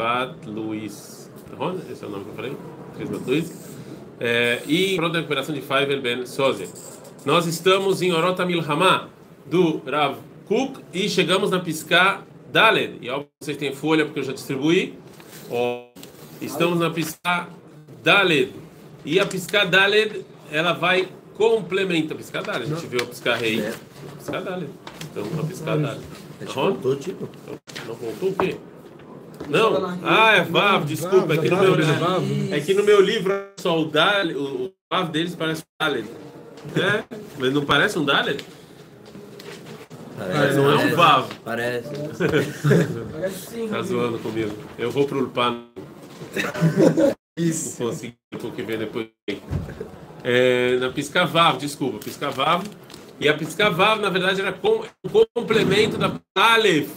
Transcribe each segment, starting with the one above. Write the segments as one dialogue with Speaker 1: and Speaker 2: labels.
Speaker 1: Bat Luiz. Esse é o nome que eu falei? Cris Bat Luiz. É, e pronto a recuperação de Faivel Ben Soze. Nós estamos em Orota Milhamá, do Rav Kuk, e chegamos na Piscá Daled. E óbvio vocês têm folha, porque eu já distribuí. Estamos na Piscá Daled. E a Piscá Daled, ela vai complementar. Piscá Daled, a gente viu a Piscá Rei. Piscá Daled. Então, a Piscá Daled.
Speaker 2: Voltou, tipo?
Speaker 1: Não voltou o quê? Não, ah, é Vav, desculpa, é que no meu, é que no meu livro só o Daled, o Vav deles parece um Daled. É, mas não parece um Daled?
Speaker 2: Parece,
Speaker 1: não é um Vav.
Speaker 2: Parece.
Speaker 1: Tá zoando comigo. Eu vou pro Ulpan.
Speaker 2: Isso.
Speaker 1: Consegui o que vem depois. É, na Piscavav, desculpa, Piscavav. E a Piscavav, na verdade, era com, um complemento da Aleph.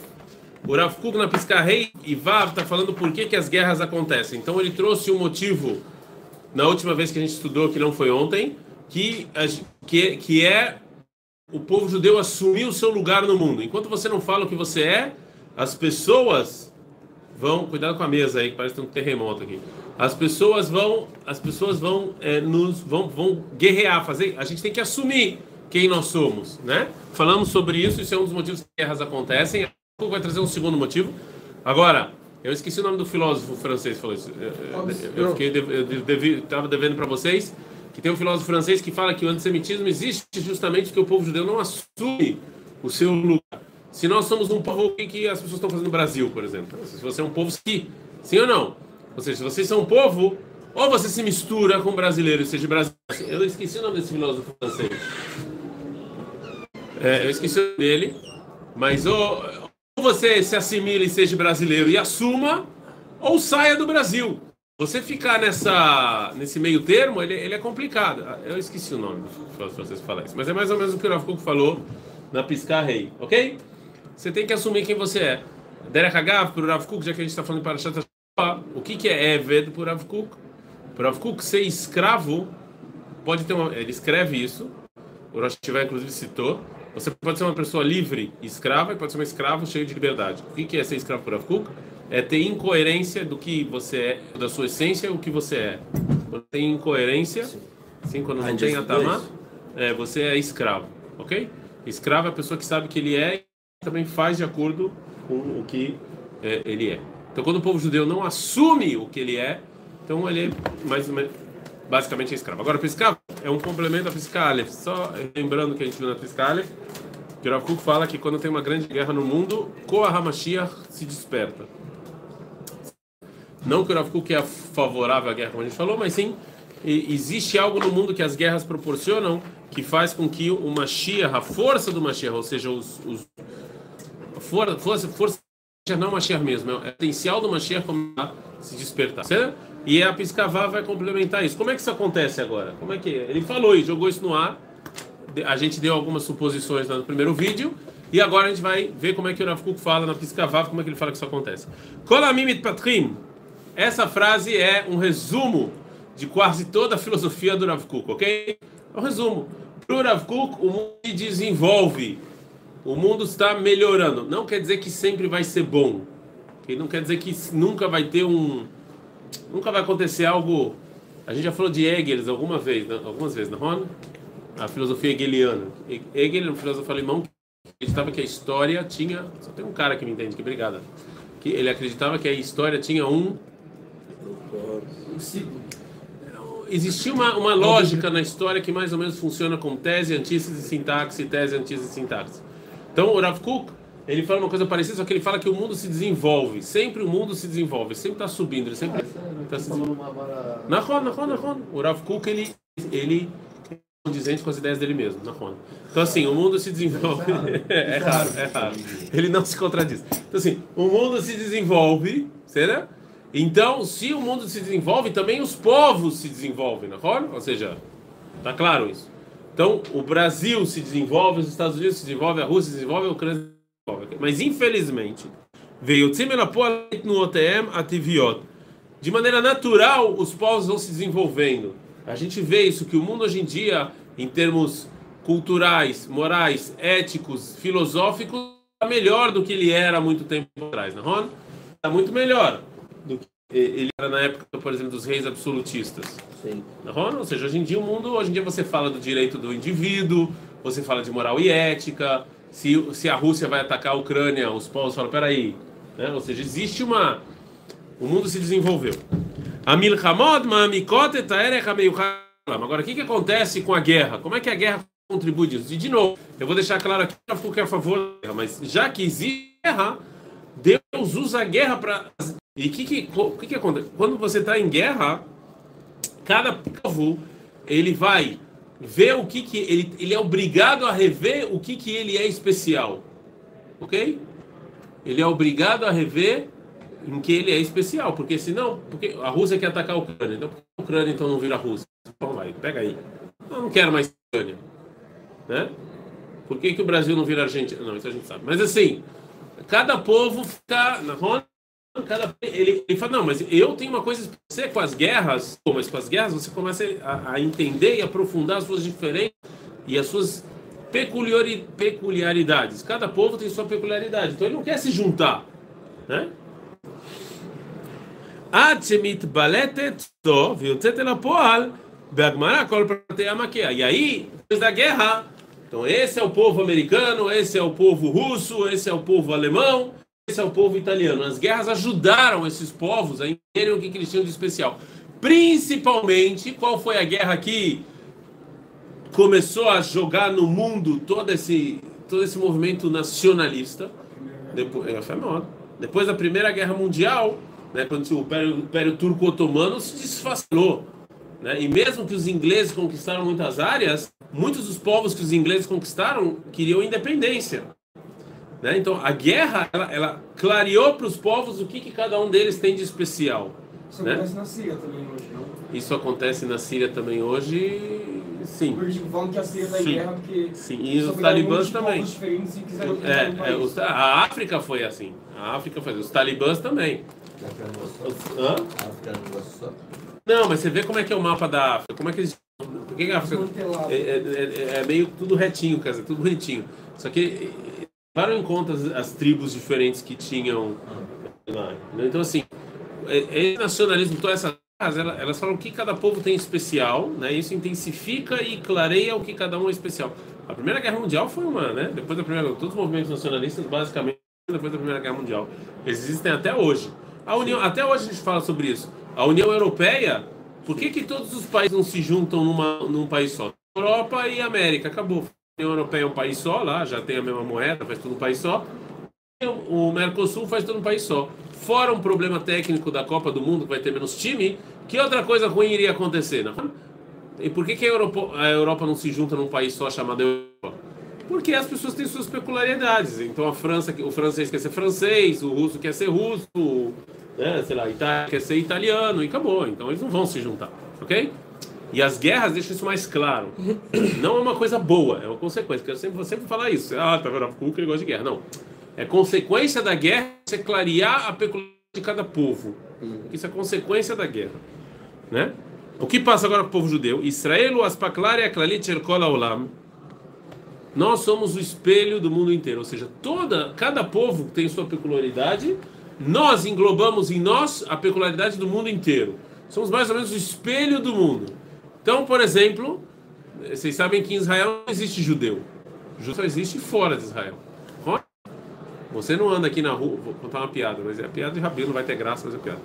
Speaker 1: O Rav Kuk na Piscarrei e Vav está falando por que, que as guerras acontecem. Então ele trouxe um motivo, na última vez que a gente estudou, que não foi ontem, que, que, que é o povo judeu assumir o seu lugar no mundo. Enquanto você não fala o que você é, as pessoas vão cuidado com a mesa aí que parece que tem um terremoto aqui. As pessoas vão, as pessoas vão é, nos vão, vão guerrear, fazer. A gente tem que assumir quem nós somos, né? Falamos sobre isso. Isso é um dos motivos que guerras acontecem. Vai trazer um segundo motivo. Agora, eu esqueci o nome do filósofo francês que falou isso. Eu, eu fiquei, estava devendo para vocês que tem um filósofo francês que fala que o antissemitismo existe justamente porque o povo judeu não assume o seu lugar. Se nós somos um povo, o que as pessoas estão fazendo no Brasil, por exemplo? Se você é um povo que, sim ou não? Ou seja, se vocês são um povo, ou você se mistura com brasileiro, seja brasileiro. Eu esqueci o nome desse filósofo francês. É, eu esqueci o nome dele, mas ou, ou você se assimila e seja brasileiro e assuma, ou saia do Brasil. Você ficar nessa, nesse meio termo, ele, ele é complicado. Eu esqueci o nome do francês falar isso, mas é mais ou menos o que o Kuk falou na Piscar Rei, ok? Você tem que assumir quem você é. Derek Hagav, para o Rav Kuk, já que a gente está falando para o que, que é Eved para o Rav Kuk? Para Rav Kuk, ser escravo, pode ter uma. Ele escreve isso, o Rosh Hashivá, inclusive, citou. Você pode ser uma pessoa livre, escrava, e pode ser um escravo cheio de liberdade. O que, é ser escravo para o Rav Kuk? É ter incoerência do que você é, da sua essência, o que você é. Quando tem incoerência, assim, quando não tem atamá, é, você é escravo, ok? Escravo é a pessoa que sabe que ele é e também faz de acordo com o que é, ele é. Então, quando o povo judeu não assume o que ele é, então ele é mais basicamente é escravo. Agora, piscar é um complemento da piscalha. Só lembrando que a gente viu na piscalha, que Rav Kuk fala que quando tem uma grande guerra no mundo, Koah HaMashiach se desperta. Não que o Kuk é favorável à guerra, como a gente falou, mas sim, existe algo no mundo que as guerras proporcionam que faz com que o Mashiach, a força do Mashiach, ou seja, os, os a força, força, não Mashiach mesmo, é o potencial do Mashiach começar se despertar. Certo? E a Piscavá vai complementar isso. Como é que isso acontece agora? Como é que é? Ele falou e jogou isso no ar. A gente deu algumas suposições no primeiro vídeo. E agora a gente vai ver como é que o Rav fala na Piscavá, como é que ele fala que isso acontece. Kolamimit Patrim. Essa frase é um resumo de quase toda a filosofia do Rav ok? É um resumo. Para o Rav o mundo se desenvolve. O mundo está melhorando. Não quer dizer que sempre vai ser bom. Okay? Não quer dizer que nunca vai ter um. Nunca vai acontecer algo. A gente já falou de Hegel alguma vez, algumas vezes, não é? A filosofia hegeliana. Hegel é um filósofo alemão que acreditava que a história tinha. Só tem um cara que me entende, que obrigado. Que ele acreditava que a história tinha um. Existia uma, uma lógica na história que mais ou menos funciona com tese, antítese, sintaxe, tese, antítese, sintaxe. Então, o Rav Kuk, ele fala uma coisa parecida, só que ele fala que o mundo se desenvolve. Sempre o mundo se desenvolve, sempre está subindo, ele sempre está se desenvolvendo. Nahon, Nahon, Nahon. O Rav Kuk, ele, ele é condizente com as ideias dele mesmo, Nahon. Então, assim, o mundo se desenvolve... é raro, é raro. Ele não se contradiz. Então, assim, o mundo se desenvolve, será? Então, se o mundo se desenvolve, também os povos se desenvolvem, não é? Ou seja, tá claro isso. Então, o Brasil se desenvolve, os Estados Unidos se desenvolve, a Rússia se desenvolve, a Ucrânia se desenvolve. Mas, infelizmente, veio no OTM ativiot. De maneira natural, os povos vão se desenvolvendo. A gente vê isso, que o mundo hoje em dia, em termos culturais, morais, éticos, filosóficos, está melhor do que ele era há muito tempo atrás, não é? Está muito melhor. do que ele era na época, por exemplo, dos reis absolutistas. Sim. Não? Ou seja, hoje em dia o mundo, hoje em dia você fala do direito do indivíduo, você fala de moral e ética. Se, se a Rússia vai atacar a Ucrânia, os povos falam, peraí. Né? Ou seja, existe uma... O mundo se desenvolveu. Agora, o que, que acontece com a guerra? Como é que a guerra contribui disso? E, de novo, eu vou deixar claro aqui que é a favor da guerra, mas já que existe guerra, Deus usa a guerra para e o que, que, que, que acontece? Quando você está em guerra, cada povo ele vai ver o que, que ele, ele é obrigado a rever o que, que ele é especial. Ok? Ele é obrigado a rever em que ele é especial, porque senão, porque a Rússia quer atacar a Ucrânia, então a Ucrânia então não vira Rússia. Então vai, pega aí. Eu não quero mais Ucrânia, né? Por que, que o Brasil não vira Argentina? Não, isso a gente sabe. Mas assim, cada povo fica na cada ele, ele fala, não, mas eu tenho uma coisa você com as guerras, mas com as guerras você começa a, a entender e aprofundar as suas diferenças e as suas peculiari, peculiaridades. Cada povo tem sua peculiaridade, então ele não quer se juntar, né? E aí, depois da guerra, então esse é o povo americano, esse é o povo russo, esse é o povo alemão, esse é o povo italiano. As guerras ajudaram esses povos a entenderem o que, eles tinham de especial. Principalmente, qual foi a guerra que começou a jogar no mundo todo esse, todo esse movimento nacionalista? Depois, é. Depois da Primeira Guerra Mundial, né, quando o Império, Império Turco-Otomano se desfacelou. Né? E mesmo que os ingleses conquistaram muitas áreas, muitos dos povos que os ingleses conquistaram queriam independência. Né? Então, a guerra, ela, ela clareou para os povos o que, que cada um deles tem de especial.
Speaker 2: Isso né? acontece na Síria também hoje, não?
Speaker 1: Isso acontece na Síria também hoje, sim.
Speaker 2: Falam que a Síria está em guerra porque...
Speaker 1: Sim, e os talibãs também. É, é, a África foi assim. A África foi assim. Os talibãs também. Hã? Não, mas você vê como é que é o mapa da África. Como é que eles... Por que a África... É, é, é, é meio tudo retinho, quer dizer, tudo bonitinho. Só que levaram em conta as, as, tribos diferentes que tinham lá. Então, assim, esse nacionalismo, todas essas elas, elas falam o que cada povo tem especial, né? Isso intensifica e clareia o que cada um é especial. A Primeira Guerra Mundial foi uma, né? Depois da Primeira todos os movimentos nacionalistas, basicamente, depois da Primeira Guerra Mundial, existem até hoje. A União, até hoje a gente fala sobre isso. A União Europeia, por que, que todos os países não se juntam numa, num país só? Europa e América, acabou. União Europeia é um país só, lá já tem a mesma moeda, faz tudo um país só. O Mercosul faz tudo um país só. Fora um problema técnico da Copa do Mundo, que vai ter menos time, que outra coisa ruim iria acontecer? Não? E por que, que a, Europa, a Europa não se junta num país só chamado Europa? Porque as pessoas têm suas peculiaridades. Então a França, o francês quer ser francês, o russo quer ser russo, né? sei lá, Itália quer ser italiano, e acabou. Então eles não vão se juntar, ok? E as guerras deixam isso mais claro. Não é uma coisa boa, é uma consequência. Porque eu sempre vou sempre falar isso. Ah, tá vendo? O ele gosta de guerra. Não. É consequência da guerra você clarear a peculiaridade de cada povo. Isso é consequência da guerra. Né? O que passa agora com o povo judeu? Israel, aspaklare, aklalit, erkola, olam. Nós somos o espelho do mundo inteiro. Ou seja, toda, cada povo tem sua peculiaridade. Nós englobamos em nós a peculiaridade do mundo inteiro. Somos mais ou menos o espelho do mundo. Então, por exemplo, vocês sabem que em Israel não existe judeu. Judeu só existe fora de Israel. Você não anda aqui na rua, vou contar uma piada, mas é a piada de Rabino, vai ter graça, mas é piada.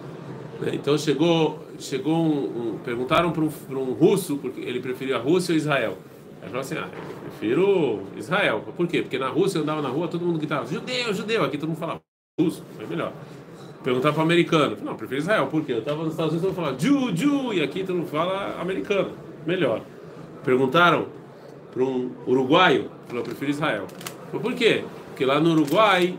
Speaker 1: Né? Então chegou, chegou um, um perguntaram para um, um, russo, porque ele preferia a Rússia ou Israel. Ele falou assim, ah, eu prefiro Israel. Por quê? Porque na Rússia eu andava na rua, todo mundo gritava, judeu, judeu, aqui todo mundo falava, russo, foi melhor. Perguntar para o americano. Não, prefiro Israel. Por quê? Eu estava nos Estados Unidos e falava Ju, Ju, e aqui todo mundo fala americano. Melhor. Perguntaram para um uruguaio. Falou, eu prefiro Israel. Falou, por quê? Porque lá no Uruguai.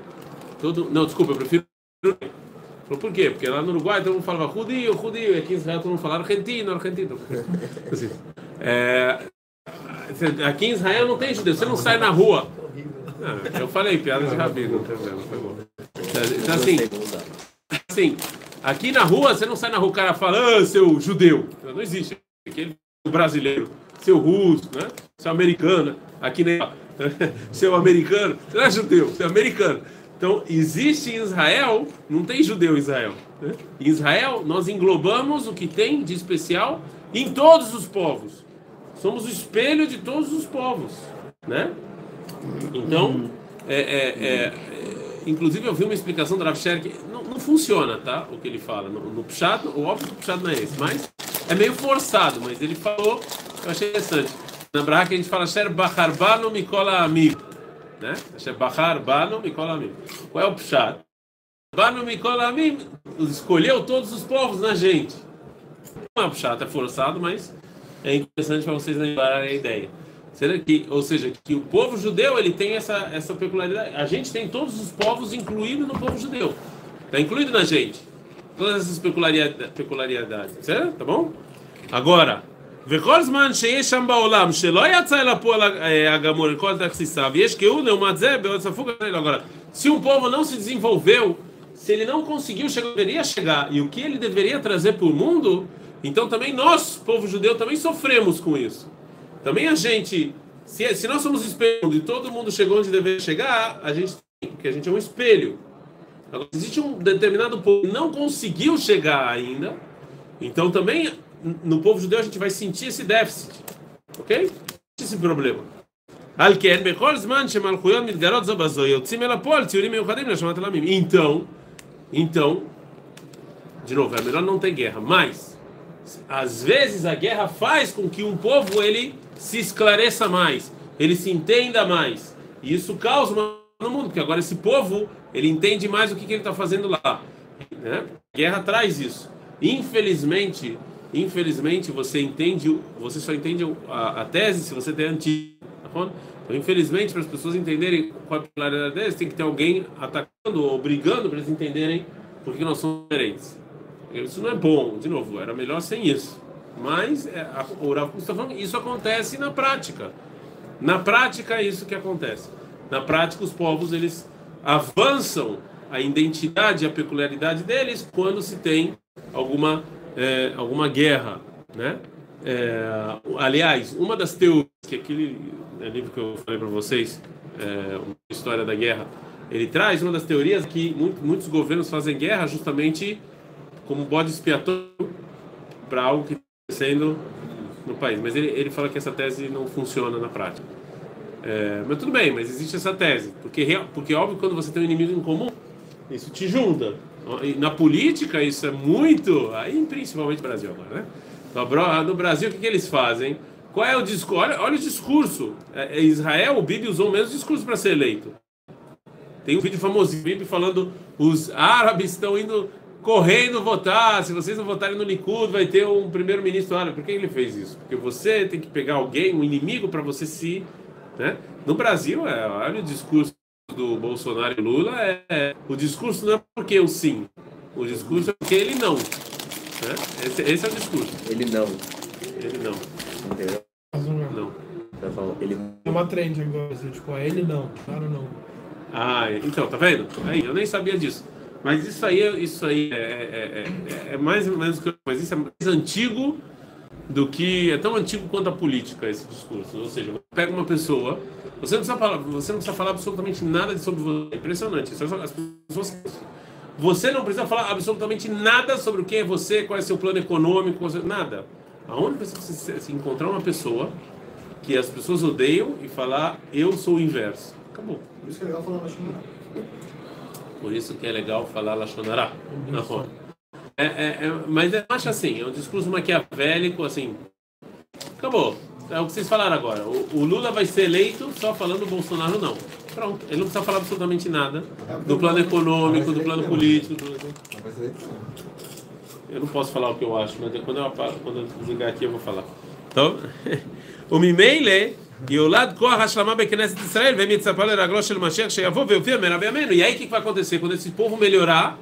Speaker 1: Todo... Não, desculpa, eu prefiro. Falou, por quê? Porque lá no Uruguai todo mundo falava judio, judio, e aqui em Israel todo mundo falava argentino, argentino. Assim, é... Aqui em Israel não tem judeu, você não sai na rua. eu falei piada de rabino, tá Então assim assim, aqui na rua, você não sai na rua, o cara fala, ah, seu judeu. Não existe. Aquele brasileiro, seu russo, né? seu americano. Aqui nem. seu americano, você não é judeu, você é americano. Então, existe em Israel, não tem judeu em Israel. Né? Em Israel, nós englobamos o que tem de especial em todos os povos. Somos o espelho de todos os povos. Né? Então, é, é, é, inclusive eu vi uma explicação do Rav Sher que não, não, funciona, tá? O que ele fala. No, no Pshat, o óbvio que o Pshat não é esse, mas é meio forçado, mas ele falou, eu achei interessante. Na Braha que a gente fala Sher Bacharbano Mikola Amigo. Né? Sher Bacharbano Mikola Amigo. Qual é o Pshat? Bano Mikola Amigo escolheu todos os povos na gente. Não é o Pshat, é forçado, mas é interessante para vocês lembrarem a ideia. Será que, ou seja, que o povo judeu ele tem essa, essa peculiaridade. A gente tem todos os povos incluídos no povo judeu. Está incluído na gente. Todas essas peculiaridades, peculiaridades certo? Tá bom? Agora, וכל זמן שיש שם בעולם שלא יצא אל הפועל הגמור לכל תכסיסיו, ויש כהוא לעומת זה בעוד ספוג Agora, se um povo não se desenvolveu, se ele não conseguiu chegar, deveria chegar, e o que ele deveria trazer para o mundo, então também nós, povo judeu, também sofremos com isso. Também a gente, se, se nós somos espelho e todo mundo chegou onde deveria chegar, a gente porque a gente é um espelho. Agora, existe um determinado povo que não conseguiu chegar ainda, então também no povo judeu a gente vai sentir esse déficit, ok? Esse problema. Então, então, de novo, é melhor não ter guerra, mas às vezes a guerra faz com que um povo ele se esclareça mais, ele se entenda mais. E isso causa uma no mundo, porque agora esse povo ele entende mais o que, que ele está fazendo lá. Né? Guerra traz isso. Infelizmente, infelizmente você entende, você só entende a, a tese se você tem antigo. Tá então, infelizmente, para as pessoas entenderem qual é a popularidade deles, tem que ter alguém atacando ou brigando para eles entenderem por que nós somos diferentes. Isso não é bom, de novo, era melhor sem isso. Mas é, a, o Rav está falando, isso acontece na prática. Na prática é isso que acontece. Na prática, os povos eles avançam a identidade, a peculiaridade deles quando se tem alguma é, alguma guerra, né? É, aliás, uma das teorias que aquele né, livro que eu falei para vocês, é, uma história da guerra, ele traz uma das teorias que muito, muitos governos fazem guerra justamente como bode expiatório para algo que está acontecendo no país. Mas ele, ele fala que essa tese não funciona na prática. É, mas tudo bem, mas existe essa tese. Porque, porque óbvio quando você tem um inimigo em comum, isso te junta. Na política isso é muito. Aí principalmente no Brasil agora, né? No Brasil o que, que eles fazem? Qual é o discurso? Olha, olha o discurso. É, é Israel, o Bibi usou o mesmo discurso para ser eleito. Tem um vídeo famoso, Bibi falando: os árabes estão indo correndo votar. Se vocês não votarem no Likud, vai ter um primeiro-ministro árabe. Por que ele fez isso? Porque você tem que pegar alguém, um inimigo, para você se. Né? No Brasil, é, olha o discurso do Bolsonaro e Lula: é, é, o discurso não é porque o sim, o discurso é porque ele não. Né? Esse, esse, é o discurso.
Speaker 3: Ele não.
Speaker 1: Ele não.
Speaker 3: Entendeu?
Speaker 1: Não.
Speaker 3: Ele...
Speaker 2: É uma trend agora, assim, tipo, é ele não, claro não.
Speaker 1: Ah, então, tá vendo? Aí, eu nem sabia disso. Mas isso aí, isso aí é, é, é, é mais ou menos que mas isso é mais antigo do que é tão antigo quanto a política esse discurso. Ou seja, pega uma pessoa, você não precisa falar, você não precisa falar absolutamente nada sobre você. É impressionante. As pessoas, você não precisa falar absolutamente nada sobre o que é você, qual é seu plano econômico, nada. Aonde você precisa se encontrar uma pessoa que as pessoas odeiam e falar eu sou o inverso. Acabou.
Speaker 2: Por isso que é legal falar
Speaker 1: por isso que é legal falar Lachonará. É, é, é, mas eu acho assim, é um discurso maquiavélico, assim. Acabou. É o que vocês falaram agora. O, o Lula vai ser eleito só falando Bolsonaro não. Pronto. Ele não precisa falar absolutamente nada do plano econômico, do plano político. Do... Eu não posso falar o que eu acho, mas quando eu, quando eu desligar aqui eu vou falar. Então, o Mimeile Yolad Korah Hashlama de Israel, vem Mitzapal Eraglosh Shel Mashiach, Sheyavô, Veuvir, Merav Yamenu. E aí o que vai acontecer? Quando esse povo melhorar,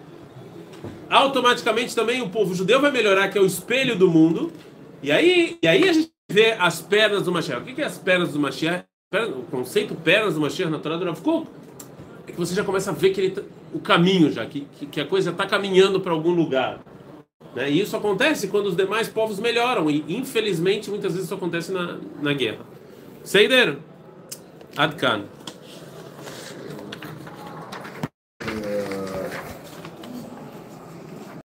Speaker 1: automaticamente também o povo judeu vai melhorar, que é o espelho do mundo. E aí, e aí a gente vê as pernas do Mashiach. O que é as pernas do Mashiach? O conceito pernas do Mashiach na Torá do Rav Kuk é que você já começa a ver que ele tá, o caminho já, que, que a coisa está caminhando para algum lugar. Né? E isso acontece quando os demais povos melhoram, e infelizmente muitas vezes isso acontece na, na guerra. בסדר? עד כאן.